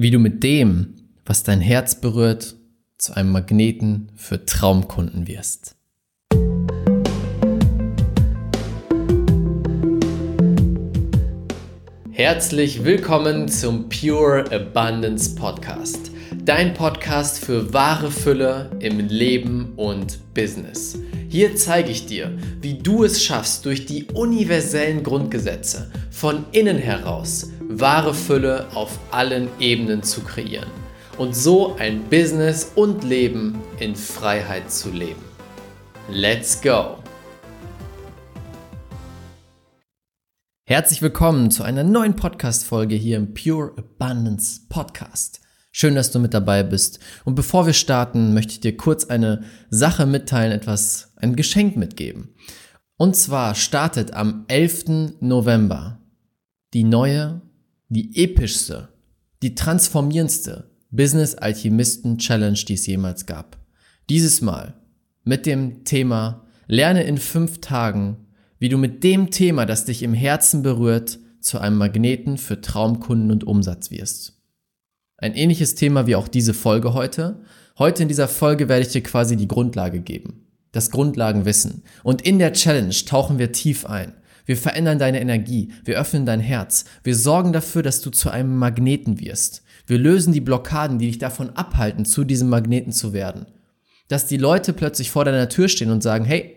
wie du mit dem, was dein Herz berührt, zu einem Magneten für Traumkunden wirst. Herzlich willkommen zum Pure Abundance Podcast, dein Podcast für wahre Fülle im Leben und Business. Hier zeige ich dir, wie du es schaffst, durch die universellen Grundgesetze von innen heraus wahre Fülle auf allen Ebenen zu kreieren und so ein Business und Leben in Freiheit zu leben. Let's go! Herzlich willkommen zu einer neuen Podcast-Folge hier im Pure Abundance Podcast. Schön, dass du mit dabei bist. Und bevor wir starten, möchte ich dir kurz eine Sache mitteilen, etwas, ein Geschenk mitgeben. Und zwar startet am 11. November die neue, die epischste, die transformierendste Business Alchemisten Challenge, die es jemals gab. Dieses Mal mit dem Thema Lerne in fünf Tagen, wie du mit dem Thema, das dich im Herzen berührt, zu einem Magneten für Traumkunden und Umsatz wirst. Ein ähnliches Thema wie auch diese Folge heute. Heute in dieser Folge werde ich dir quasi die Grundlage geben. Das Grundlagenwissen. Und in der Challenge tauchen wir tief ein. Wir verändern deine Energie. Wir öffnen dein Herz. Wir sorgen dafür, dass du zu einem Magneten wirst. Wir lösen die Blockaden, die dich davon abhalten, zu diesem Magneten zu werden. Dass die Leute plötzlich vor deiner Tür stehen und sagen, hey,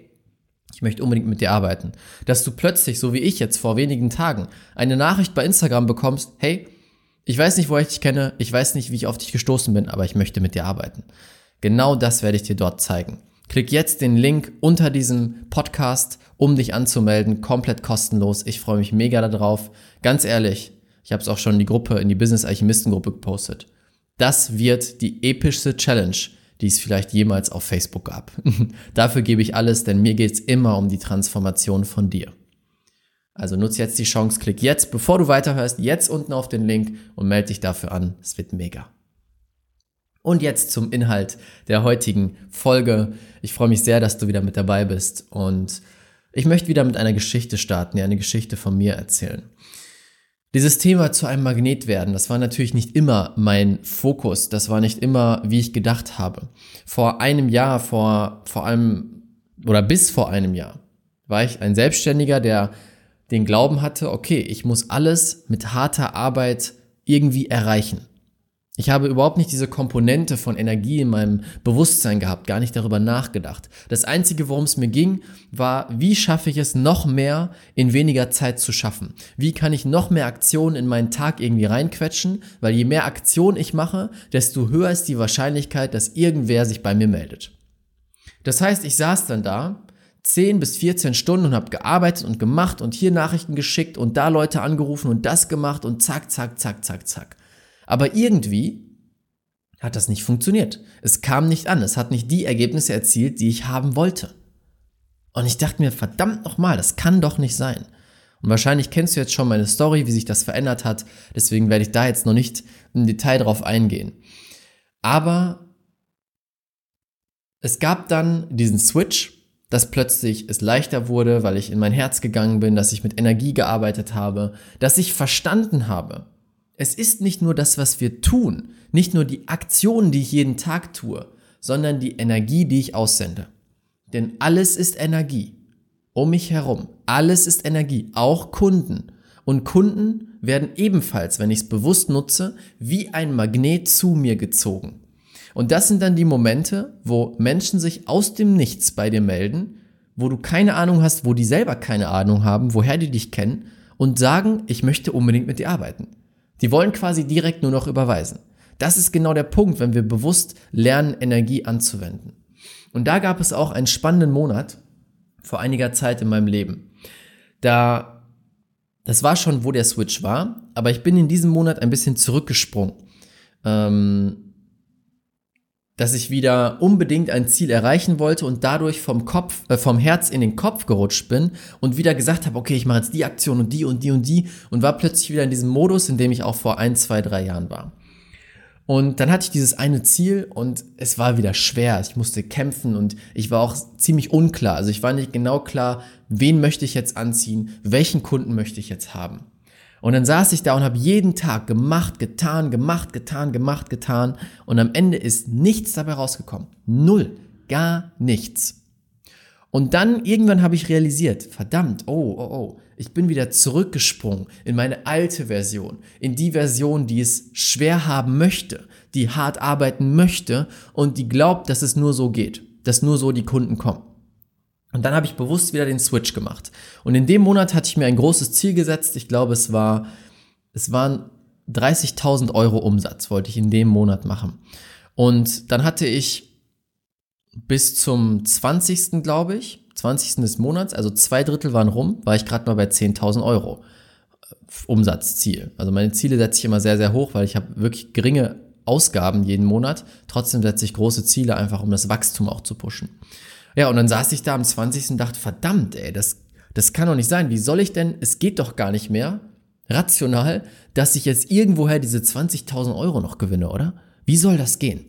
ich möchte unbedingt mit dir arbeiten. Dass du plötzlich, so wie ich jetzt vor wenigen Tagen, eine Nachricht bei Instagram bekommst, hey, ich weiß nicht, woher ich dich kenne, ich weiß nicht, wie ich auf dich gestoßen bin, aber ich möchte mit dir arbeiten. Genau das werde ich dir dort zeigen. Klick jetzt den Link unter diesem Podcast, um dich anzumelden, komplett kostenlos. Ich freue mich mega darauf. Ganz ehrlich, ich habe es auch schon in die Gruppe, in die Business Alchemisten Gruppe gepostet. Das wird die epischste Challenge, die es vielleicht jemals auf Facebook gab. Dafür gebe ich alles, denn mir geht es immer um die Transformation von dir. Also nutze jetzt die Chance, klick jetzt, bevor du weiterhörst, jetzt unten auf den Link und melde dich dafür an. Es wird mega. Und jetzt zum Inhalt der heutigen Folge. Ich freue mich sehr, dass du wieder mit dabei bist und ich möchte wieder mit einer Geschichte starten, ja, eine Geschichte von mir erzählen. Dieses Thema zu einem Magnet werden, das war natürlich nicht immer mein Fokus, das war nicht immer, wie ich gedacht habe. Vor einem Jahr, vor, vor allem, oder bis vor einem Jahr, war ich ein Selbstständiger, der den Glauben hatte, okay, ich muss alles mit harter Arbeit irgendwie erreichen. Ich habe überhaupt nicht diese Komponente von Energie in meinem Bewusstsein gehabt, gar nicht darüber nachgedacht. Das Einzige, worum es mir ging, war, wie schaffe ich es noch mehr in weniger Zeit zu schaffen? Wie kann ich noch mehr Aktionen in meinen Tag irgendwie reinquetschen? Weil je mehr Aktionen ich mache, desto höher ist die Wahrscheinlichkeit, dass irgendwer sich bei mir meldet. Das heißt, ich saß dann da 10 bis 14 Stunden und habe gearbeitet und gemacht und hier Nachrichten geschickt und da Leute angerufen und das gemacht und zack, zack, zack, zack, zack. Aber irgendwie hat das nicht funktioniert. Es kam nicht an. Es hat nicht die Ergebnisse erzielt, die ich haben wollte. Und ich dachte mir, verdammt nochmal, das kann doch nicht sein. Und wahrscheinlich kennst du jetzt schon meine Story, wie sich das verändert hat. Deswegen werde ich da jetzt noch nicht im Detail drauf eingehen. Aber es gab dann diesen Switch dass plötzlich es leichter wurde, weil ich in mein Herz gegangen bin, dass ich mit Energie gearbeitet habe, dass ich verstanden habe. Es ist nicht nur das, was wir tun, nicht nur die Aktionen, die ich jeden Tag tue, sondern die Energie, die ich aussende. Denn alles ist Energie. Um mich herum. Alles ist Energie. Auch Kunden. Und Kunden werden ebenfalls, wenn ich es bewusst nutze, wie ein Magnet zu mir gezogen. Und das sind dann die Momente, wo Menschen sich aus dem Nichts bei dir melden, wo du keine Ahnung hast, wo die selber keine Ahnung haben, woher die dich kennen und sagen, ich möchte unbedingt mit dir arbeiten. Die wollen quasi direkt nur noch überweisen. Das ist genau der Punkt, wenn wir bewusst lernen, Energie anzuwenden. Und da gab es auch einen spannenden Monat vor einiger Zeit in meinem Leben. Da, das war schon, wo der Switch war, aber ich bin in diesem Monat ein bisschen zurückgesprungen. Ähm, dass ich wieder unbedingt ein Ziel erreichen wollte und dadurch vom Kopf, äh, vom Herz in den Kopf gerutscht bin und wieder gesagt habe, okay, ich mache jetzt die Aktion und die und die und die und war plötzlich wieder in diesem Modus, in dem ich auch vor ein, zwei, drei Jahren war. Und dann hatte ich dieses eine Ziel und es war wieder schwer. Ich musste kämpfen und ich war auch ziemlich unklar. Also ich war nicht genau klar, wen möchte ich jetzt anziehen, welchen Kunden möchte ich jetzt haben. Und dann saß ich da und habe jeden Tag gemacht, getan, gemacht, getan, gemacht, getan. Und am Ende ist nichts dabei rausgekommen. Null. Gar nichts. Und dann irgendwann habe ich realisiert, verdammt, oh, oh, oh, ich bin wieder zurückgesprungen in meine alte Version, in die Version, die es schwer haben möchte, die hart arbeiten möchte und die glaubt, dass es nur so geht, dass nur so die Kunden kommen. Und dann habe ich bewusst wieder den Switch gemacht. Und in dem Monat hatte ich mir ein großes Ziel gesetzt. Ich glaube, es war, es waren 30.000 Euro Umsatz, wollte ich in dem Monat machen. Und dann hatte ich bis zum 20. glaube ich, 20. des Monats, also zwei Drittel waren rum, war ich gerade mal bei 10.000 Euro äh, Umsatzziel. Also meine Ziele setze ich immer sehr, sehr hoch, weil ich habe wirklich geringe Ausgaben jeden Monat. Trotzdem setze ich große Ziele einfach, um das Wachstum auch zu pushen. Ja, und dann saß ich da am 20. und dachte, verdammt, ey, das, das kann doch nicht sein. Wie soll ich denn, es geht doch gar nicht mehr, rational, dass ich jetzt irgendwoher diese 20.000 Euro noch gewinne, oder? Wie soll das gehen?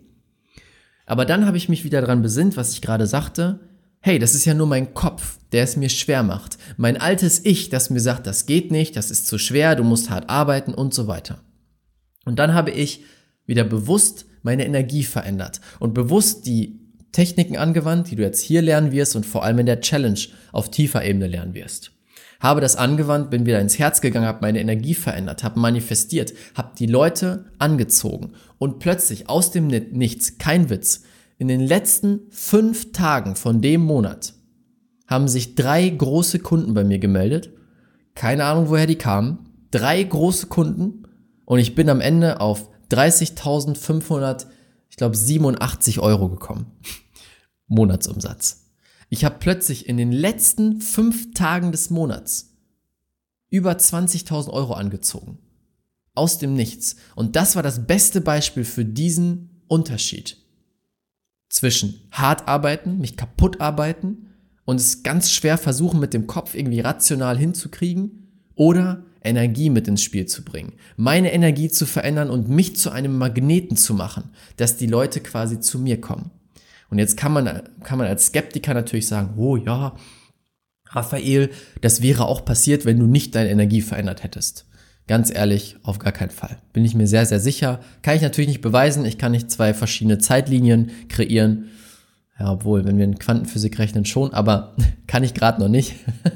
Aber dann habe ich mich wieder daran besinnt, was ich gerade sagte. Hey, das ist ja nur mein Kopf, der es mir schwer macht. Mein altes Ich, das mir sagt, das geht nicht, das ist zu schwer, du musst hart arbeiten und so weiter. Und dann habe ich wieder bewusst meine Energie verändert und bewusst die Techniken angewandt, die du jetzt hier lernen wirst und vor allem in der Challenge auf tiefer Ebene lernen wirst. Habe das angewandt, bin wieder ins Herz gegangen, habe meine Energie verändert, habe manifestiert, habe die Leute angezogen und plötzlich aus dem Nichts, kein Witz, in den letzten fünf Tagen von dem Monat haben sich drei große Kunden bei mir gemeldet. Keine Ahnung, woher die kamen. Drei große Kunden und ich bin am Ende auf 30.500, ich glaube 87 Euro gekommen. Monatsumsatz. Ich habe plötzlich in den letzten fünf Tagen des Monats über 20.000 Euro angezogen. Aus dem Nichts. Und das war das beste Beispiel für diesen Unterschied. Zwischen hart arbeiten, mich kaputt arbeiten und es ganz schwer versuchen mit dem Kopf irgendwie rational hinzukriegen oder Energie mit ins Spiel zu bringen, meine Energie zu verändern und mich zu einem Magneten zu machen, dass die Leute quasi zu mir kommen. Und jetzt kann man, kann man als Skeptiker natürlich sagen, oh ja, Raphael, das wäre auch passiert, wenn du nicht deine Energie verändert hättest. Ganz ehrlich, auf gar keinen Fall. Bin ich mir sehr, sehr sicher. Kann ich natürlich nicht beweisen. Ich kann nicht zwei verschiedene Zeitlinien kreieren. Ja, obwohl, wenn wir in Quantenphysik rechnen, schon, aber kann ich gerade noch nicht.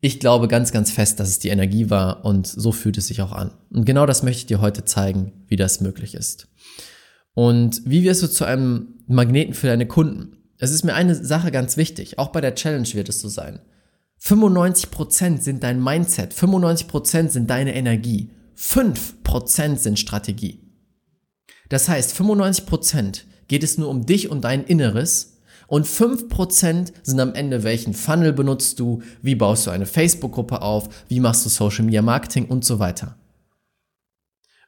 ich glaube ganz, ganz fest, dass es die Energie war und so fühlt es sich auch an. Und genau das möchte ich dir heute zeigen, wie das möglich ist. Und wie wirst du zu einem Magneten für deine Kunden? Es ist mir eine Sache ganz wichtig, auch bei der Challenge wird es so sein. 95% sind dein Mindset, 95% sind deine Energie, 5% sind Strategie. Das heißt, 95% geht es nur um dich und dein Inneres und 5% sind am Ende, welchen Funnel benutzt du, wie baust du eine Facebook-Gruppe auf, wie machst du Social Media Marketing und so weiter.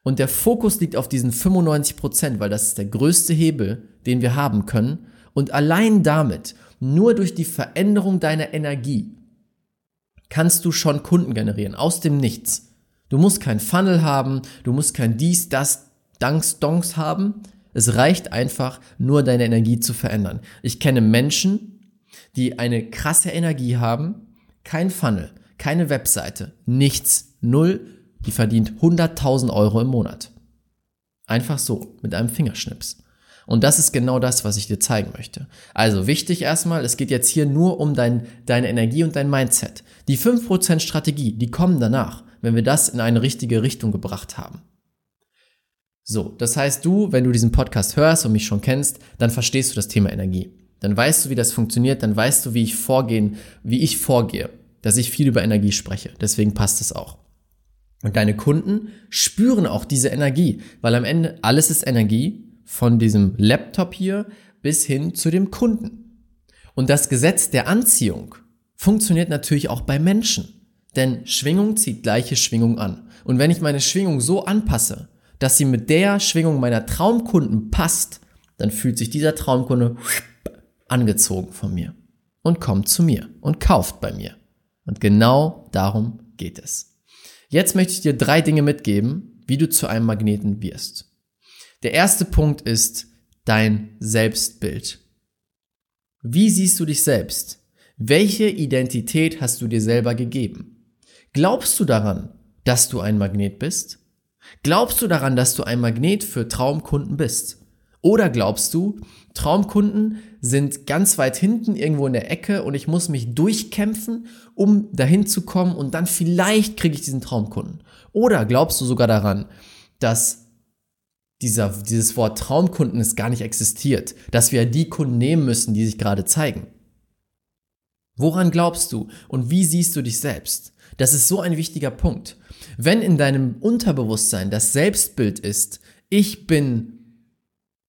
Und der Fokus liegt auf diesen 95 Prozent, weil das ist der größte Hebel, den wir haben können. Und allein damit, nur durch die Veränderung deiner Energie, kannst du schon Kunden generieren, aus dem Nichts. Du musst kein Funnel haben, du musst kein dies, das, Danks, Donks haben. Es reicht einfach, nur deine Energie zu verändern. Ich kenne Menschen, die eine krasse Energie haben, kein Funnel, keine Webseite, nichts, null die verdient 100.000 Euro im Monat. Einfach so, mit einem Fingerschnips. Und das ist genau das, was ich dir zeigen möchte. Also wichtig erstmal, es geht jetzt hier nur um dein, deine Energie und dein Mindset. Die 5% Strategie, die kommen danach, wenn wir das in eine richtige Richtung gebracht haben. So, das heißt du, wenn du diesen Podcast hörst und mich schon kennst, dann verstehst du das Thema Energie. Dann weißt du, wie das funktioniert, dann weißt du, wie ich vorgehen, wie ich vorgehe, dass ich viel über Energie spreche. Deswegen passt es auch. Und deine Kunden spüren auch diese Energie, weil am Ende alles ist Energie von diesem Laptop hier bis hin zu dem Kunden. Und das Gesetz der Anziehung funktioniert natürlich auch bei Menschen. Denn Schwingung zieht gleiche Schwingung an. Und wenn ich meine Schwingung so anpasse, dass sie mit der Schwingung meiner Traumkunden passt, dann fühlt sich dieser Traumkunde angezogen von mir und kommt zu mir und kauft bei mir. Und genau darum geht es. Jetzt möchte ich dir drei Dinge mitgeben, wie du zu einem Magneten wirst. Der erste Punkt ist dein Selbstbild. Wie siehst du dich selbst? Welche Identität hast du dir selber gegeben? Glaubst du daran, dass du ein Magnet bist? Glaubst du daran, dass du ein Magnet für Traumkunden bist? Oder glaubst du, Traumkunden sind ganz weit hinten irgendwo in der Ecke und ich muss mich durchkämpfen, um dahin zu kommen und dann vielleicht kriege ich diesen Traumkunden? Oder glaubst du sogar daran, dass dieser, dieses Wort Traumkunden es gar nicht existiert, dass wir die Kunden nehmen müssen, die sich gerade zeigen? Woran glaubst du und wie siehst du dich selbst? Das ist so ein wichtiger Punkt. Wenn in deinem Unterbewusstsein das Selbstbild ist, ich bin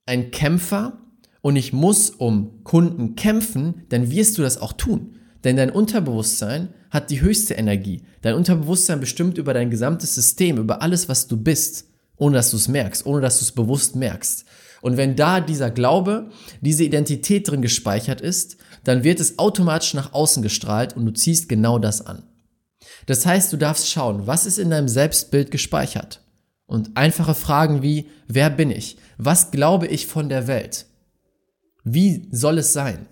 ein Kämpfer und ich muss um Kunden kämpfen, dann wirst du das auch tun. Denn dein Unterbewusstsein hat die höchste Energie. Dein Unterbewusstsein bestimmt über dein gesamtes System, über alles, was du bist, ohne dass du es merkst, ohne dass du es bewusst merkst. Und wenn da dieser Glaube, diese Identität drin gespeichert ist, dann wird es automatisch nach außen gestrahlt und du ziehst genau das an. Das heißt, du darfst schauen, was ist in deinem Selbstbild gespeichert? Und einfache Fragen wie, wer bin ich? Was glaube ich von der Welt? Wie soll es sein?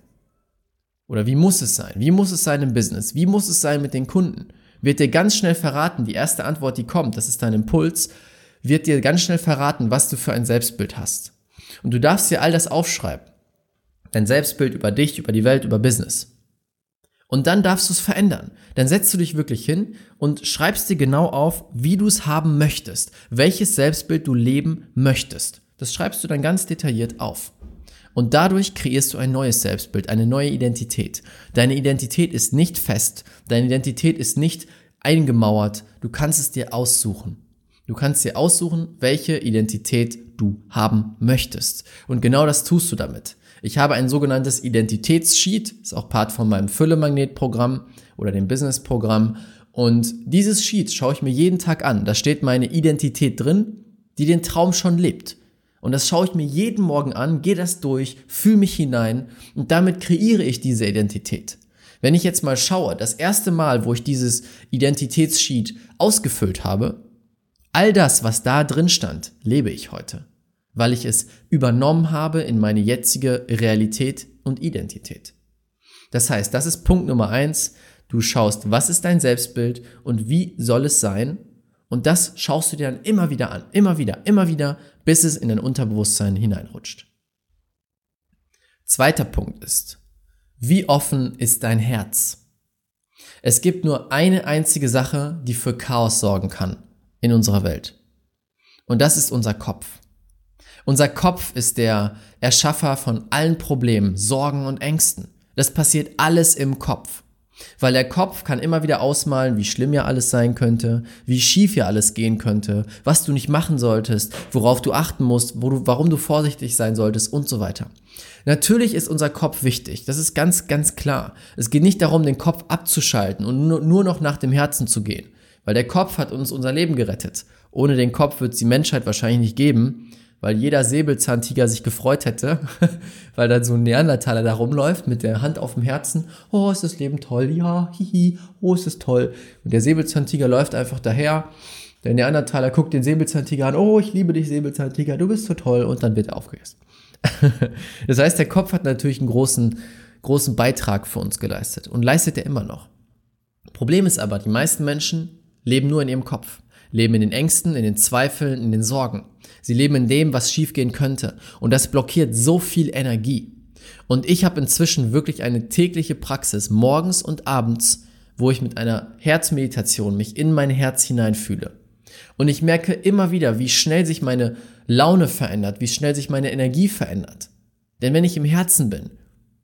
Oder wie muss es sein? Wie muss es sein im Business? Wie muss es sein mit den Kunden? Wird dir ganz schnell verraten, die erste Antwort, die kommt, das ist dein Impuls, wird dir ganz schnell verraten, was du für ein Selbstbild hast. Und du darfst dir all das aufschreiben. Dein Selbstbild über dich, über die Welt, über Business. Und dann darfst du es verändern. Dann setzt du dich wirklich hin und schreibst dir genau auf, wie du es haben möchtest, welches Selbstbild du leben möchtest. Das schreibst du dann ganz detailliert auf. Und dadurch kreierst du ein neues Selbstbild, eine neue Identität. Deine Identität ist nicht fest, deine Identität ist nicht eingemauert, du kannst es dir aussuchen. Du kannst dir aussuchen, welche Identität du haben möchtest. Und genau das tust du damit. Ich habe ein sogenanntes Identitätssheet, ist auch Part von meinem Fülle-Magnet-Programm oder dem Business-Programm. Und dieses Sheet schaue ich mir jeden Tag an. Da steht meine Identität drin, die den Traum schon lebt. Und das schaue ich mir jeden Morgen an, gehe das durch, fühle mich hinein und damit kreiere ich diese Identität. Wenn ich jetzt mal schaue, das erste Mal, wo ich dieses Identitätssheet ausgefüllt habe, all das, was da drin stand, lebe ich heute, weil ich es übernommen habe in meine jetzige Realität und Identität. Das heißt, das ist Punkt Nummer eins. Du schaust, was ist dein Selbstbild und wie soll es sein? Und das schaust du dir dann immer wieder an, immer wieder, immer wieder, bis es in dein Unterbewusstsein hineinrutscht. Zweiter Punkt ist, wie offen ist dein Herz? Es gibt nur eine einzige Sache, die für Chaos sorgen kann in unserer Welt. Und das ist unser Kopf. Unser Kopf ist der Erschaffer von allen Problemen, Sorgen und Ängsten. Das passiert alles im Kopf. Weil der Kopf kann immer wieder ausmalen, wie schlimm ja alles sein könnte, wie schief ja alles gehen könnte, was du nicht machen solltest, worauf du achten musst, wo du, warum du vorsichtig sein solltest und so weiter. Natürlich ist unser Kopf wichtig, das ist ganz, ganz klar. Es geht nicht darum, den Kopf abzuschalten und nur, nur noch nach dem Herzen zu gehen, weil der Kopf hat uns unser Leben gerettet. Ohne den Kopf wird es die Menschheit wahrscheinlich nicht geben weil jeder Säbelzahntiger sich gefreut hätte, weil dann so ein Neandertaler da rumläuft mit der Hand auf dem Herzen. Oh, ist das Leben toll, ja, hihi, oh, ist es toll. Und der Säbelzahntiger läuft einfach daher. Der Neandertaler guckt den Säbelzahntiger an, oh, ich liebe dich, Säbelzahntiger, du bist so toll, und dann wird er aufgegessen. das heißt, der Kopf hat natürlich einen großen, großen Beitrag für uns geleistet und leistet er immer noch. Problem ist aber, die meisten Menschen leben nur in ihrem Kopf leben in den Ängsten, in den Zweifeln, in den Sorgen. Sie leben in dem, was schiefgehen könnte. Und das blockiert so viel Energie. Und ich habe inzwischen wirklich eine tägliche Praxis, morgens und abends, wo ich mit einer Herzmeditation mich in mein Herz hineinfühle. Und ich merke immer wieder, wie schnell sich meine Laune verändert, wie schnell sich meine Energie verändert. Denn wenn ich im Herzen bin,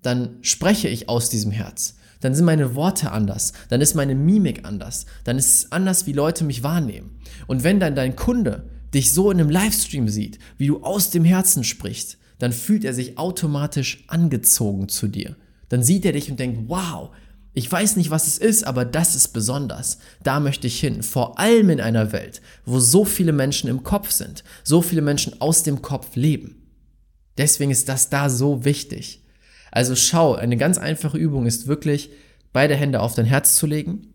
dann spreche ich aus diesem Herz dann sind meine Worte anders, dann ist meine Mimik anders, dann ist es anders, wie Leute mich wahrnehmen. Und wenn dann dein Kunde dich so in einem Livestream sieht, wie du aus dem Herzen sprichst, dann fühlt er sich automatisch angezogen zu dir. Dann sieht er dich und denkt, wow, ich weiß nicht, was es ist, aber das ist besonders. Da möchte ich hin. Vor allem in einer Welt, wo so viele Menschen im Kopf sind, so viele Menschen aus dem Kopf leben. Deswegen ist das da so wichtig. Also schau, eine ganz einfache Übung ist wirklich, beide Hände auf dein Herz zu legen,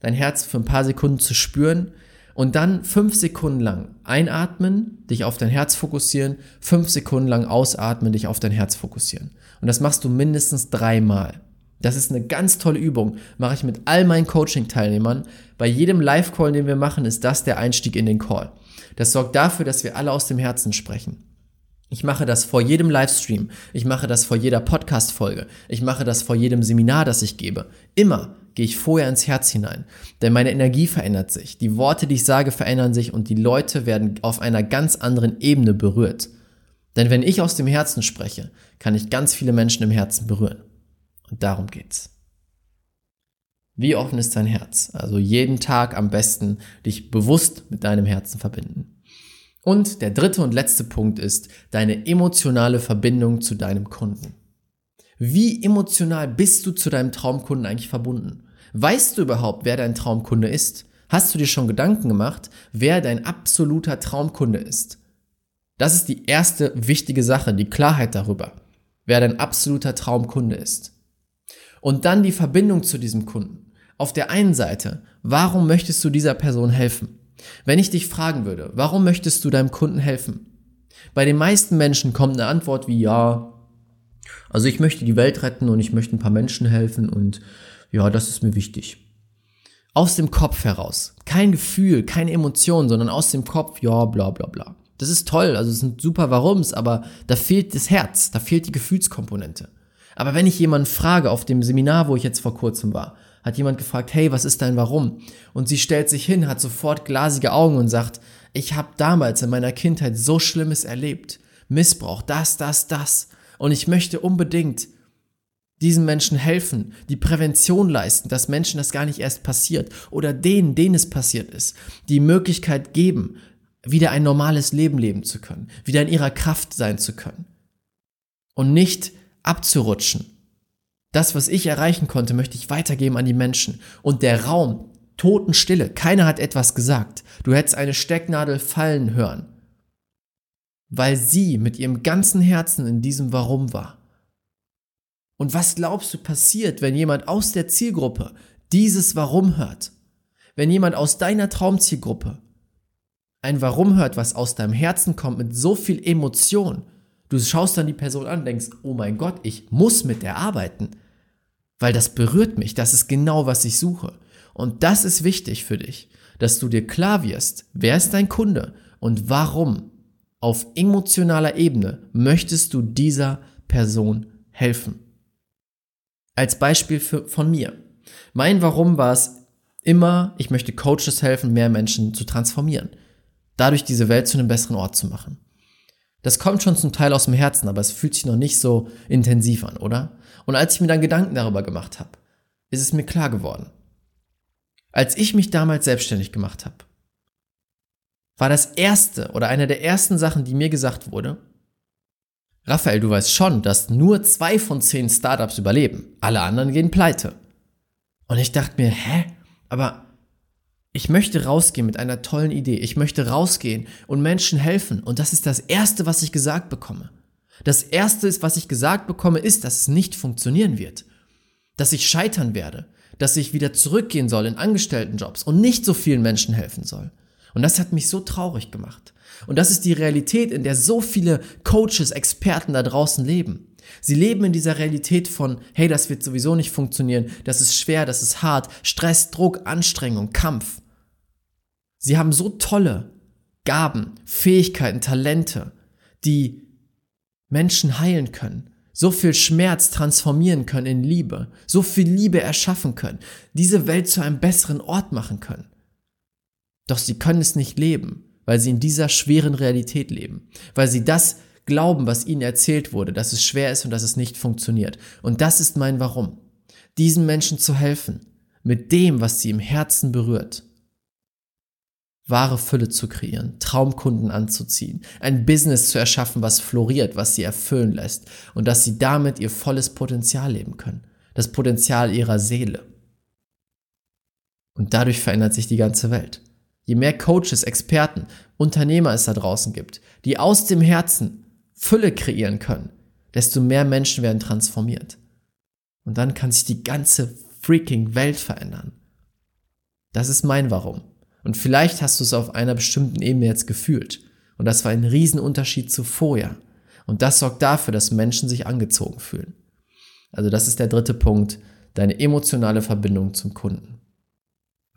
dein Herz für ein paar Sekunden zu spüren und dann fünf Sekunden lang einatmen, dich auf dein Herz fokussieren, fünf Sekunden lang ausatmen, dich auf dein Herz fokussieren. Und das machst du mindestens dreimal. Das ist eine ganz tolle Übung. Mache ich mit all meinen Coaching-Teilnehmern. Bei jedem Live-Call, den wir machen, ist das der Einstieg in den Call. Das sorgt dafür, dass wir alle aus dem Herzen sprechen. Ich mache das vor jedem Livestream. Ich mache das vor jeder Podcast-Folge. Ich mache das vor jedem Seminar, das ich gebe. Immer gehe ich vorher ins Herz hinein. Denn meine Energie verändert sich. Die Worte, die ich sage, verändern sich und die Leute werden auf einer ganz anderen Ebene berührt. Denn wenn ich aus dem Herzen spreche, kann ich ganz viele Menschen im Herzen berühren. Und darum geht's. Wie offen ist dein Herz? Also jeden Tag am besten dich bewusst mit deinem Herzen verbinden. Und der dritte und letzte Punkt ist deine emotionale Verbindung zu deinem Kunden. Wie emotional bist du zu deinem Traumkunden eigentlich verbunden? Weißt du überhaupt, wer dein Traumkunde ist? Hast du dir schon Gedanken gemacht, wer dein absoluter Traumkunde ist? Das ist die erste wichtige Sache, die Klarheit darüber, wer dein absoluter Traumkunde ist. Und dann die Verbindung zu diesem Kunden. Auf der einen Seite, warum möchtest du dieser Person helfen? Wenn ich dich fragen würde, warum möchtest du deinem Kunden helfen? Bei den meisten Menschen kommt eine Antwort wie ja, also ich möchte die Welt retten und ich möchte ein paar Menschen helfen und ja, das ist mir wichtig. Aus dem Kopf heraus. Kein Gefühl, keine Emotion, sondern aus dem Kopf, ja, bla bla bla. Das ist toll, also es sind super Warums, aber da fehlt das Herz, da fehlt die Gefühlskomponente. Aber wenn ich jemanden frage auf dem Seminar, wo ich jetzt vor kurzem war, hat jemand gefragt, hey, was ist dein Warum? Und sie stellt sich hin, hat sofort glasige Augen und sagt, ich habe damals in meiner Kindheit so Schlimmes erlebt. Missbrauch, das, das, das. Und ich möchte unbedingt diesen Menschen helfen, die Prävention leisten, dass Menschen das gar nicht erst passiert oder denen, denen es passiert ist, die Möglichkeit geben, wieder ein normales Leben leben zu können, wieder in ihrer Kraft sein zu können und nicht abzurutschen. Das, was ich erreichen konnte, möchte ich weitergeben an die Menschen. Und der Raum, Totenstille, keiner hat etwas gesagt. Du hättest eine Stecknadel fallen hören weil sie mit ihrem ganzen Herzen in diesem Warum war. Und was glaubst du passiert, wenn jemand aus der Zielgruppe dieses Warum hört? Wenn jemand aus deiner Traumzielgruppe ein Warum hört, was aus deinem Herzen kommt mit so viel Emotion, du schaust dann die Person an, denkst, oh mein Gott, ich muss mit der arbeiten, weil das berührt mich, das ist genau, was ich suche. Und das ist wichtig für dich, dass du dir klar wirst, wer ist dein Kunde und warum auf emotionaler Ebene möchtest du dieser Person helfen. Als Beispiel für, von mir. Mein Warum war es immer, ich möchte Coaches helfen, mehr Menschen zu transformieren. Dadurch diese Welt zu einem besseren Ort zu machen. Das kommt schon zum Teil aus dem Herzen, aber es fühlt sich noch nicht so intensiv an, oder? Und als ich mir dann Gedanken darüber gemacht habe, ist es mir klar geworden. Als ich mich damals selbstständig gemacht habe, war das erste oder eine der ersten Sachen, die mir gesagt wurde, Raphael, du weißt schon, dass nur zwei von zehn Startups überleben. Alle anderen gehen pleite. Und ich dachte mir, hä? Aber ich möchte rausgehen mit einer tollen Idee. Ich möchte rausgehen und Menschen helfen. Und das ist das Erste, was ich gesagt bekomme. Das Erste, was ich gesagt bekomme, ist, dass es nicht funktionieren wird. Dass ich scheitern werde. Dass ich wieder zurückgehen soll in Angestelltenjobs und nicht so vielen Menschen helfen soll. Und das hat mich so traurig gemacht. Und das ist die Realität, in der so viele Coaches, Experten da draußen leben. Sie leben in dieser Realität von, hey, das wird sowieso nicht funktionieren, das ist schwer, das ist hart, Stress, Druck, Anstrengung, Kampf. Sie haben so tolle Gaben, Fähigkeiten, Talente, die Menschen heilen können, so viel Schmerz transformieren können in Liebe, so viel Liebe erschaffen können, diese Welt zu einem besseren Ort machen können. Doch sie können es nicht leben, weil sie in dieser schweren Realität leben, weil sie das glauben, was ihnen erzählt wurde, dass es schwer ist und dass es nicht funktioniert. Und das ist mein Warum. Diesen Menschen zu helfen, mit dem, was sie im Herzen berührt. Wahre Fülle zu kreieren, Traumkunden anzuziehen, ein Business zu erschaffen, was floriert, was sie erfüllen lässt und dass sie damit ihr volles Potenzial leben können, das Potenzial ihrer Seele. Und dadurch verändert sich die ganze Welt. Je mehr Coaches, Experten, Unternehmer es da draußen gibt, die aus dem Herzen Fülle kreieren können, desto mehr Menschen werden transformiert. Und dann kann sich die ganze freaking Welt verändern. Das ist mein Warum. Und vielleicht hast du es auf einer bestimmten Ebene jetzt gefühlt. Und das war ein Riesenunterschied zu vorher. Und das sorgt dafür, dass Menschen sich angezogen fühlen. Also das ist der dritte Punkt, deine emotionale Verbindung zum Kunden.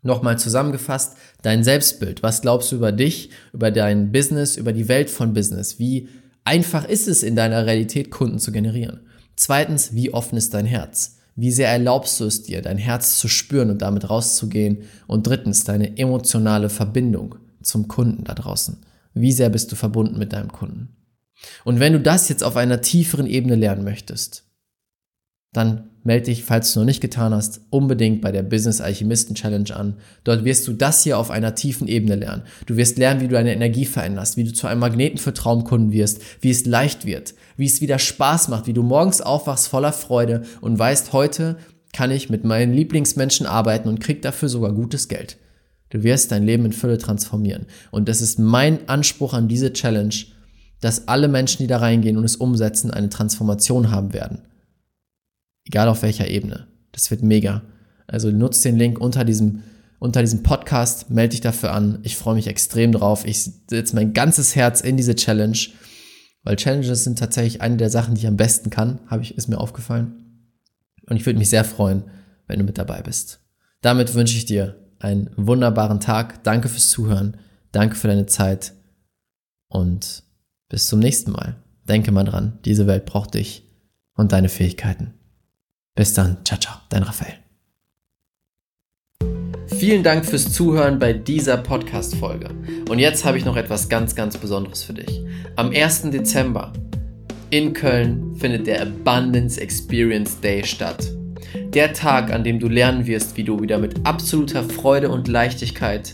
Nochmal zusammengefasst, dein Selbstbild. Was glaubst du über dich, über dein Business, über die Welt von Business? Wie einfach ist es in deiner Realität, Kunden zu generieren? Zweitens, wie offen ist dein Herz? Wie sehr erlaubst du es dir, dein Herz zu spüren und damit rauszugehen? Und drittens, deine emotionale Verbindung zum Kunden da draußen. Wie sehr bist du verbunden mit deinem Kunden? Und wenn du das jetzt auf einer tieferen Ebene lernen möchtest, dann melde dich, falls du noch nicht getan hast, unbedingt bei der Business Alchemisten Challenge an. Dort wirst du das hier auf einer tiefen Ebene lernen. Du wirst lernen, wie du deine Energie veränderst, wie du zu einem Magneten für Traumkunden wirst, wie es leicht wird, wie es wieder Spaß macht, wie du morgens aufwachst voller Freude und weißt, heute kann ich mit meinen Lieblingsmenschen arbeiten und krieg dafür sogar gutes Geld. Du wirst dein Leben in Fülle transformieren. Und das ist mein Anspruch an diese Challenge, dass alle Menschen, die da reingehen und es umsetzen, eine Transformation haben werden. Egal auf welcher Ebene. Das wird mega. Also nutzt den Link unter diesem, unter diesem Podcast, melde dich dafür an. Ich freue mich extrem drauf. Ich setze mein ganzes Herz in diese Challenge, weil Challenges sind tatsächlich eine der Sachen, die ich am besten kann, habe ich, ist mir aufgefallen. Und ich würde mich sehr freuen, wenn du mit dabei bist. Damit wünsche ich dir einen wunderbaren Tag. Danke fürs Zuhören. Danke für deine Zeit. Und bis zum nächsten Mal. Denke mal dran, diese Welt braucht dich und deine Fähigkeiten. Bis dann. Ciao, ciao. Dein Raphael. Vielen Dank fürs Zuhören bei dieser Podcast-Folge. Und jetzt habe ich noch etwas ganz, ganz Besonderes für dich. Am 1. Dezember in Köln findet der Abundance Experience Day statt. Der Tag, an dem du lernen wirst, wie du wieder mit absoluter Freude und Leichtigkeit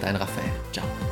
Dein Raphael. Ciao.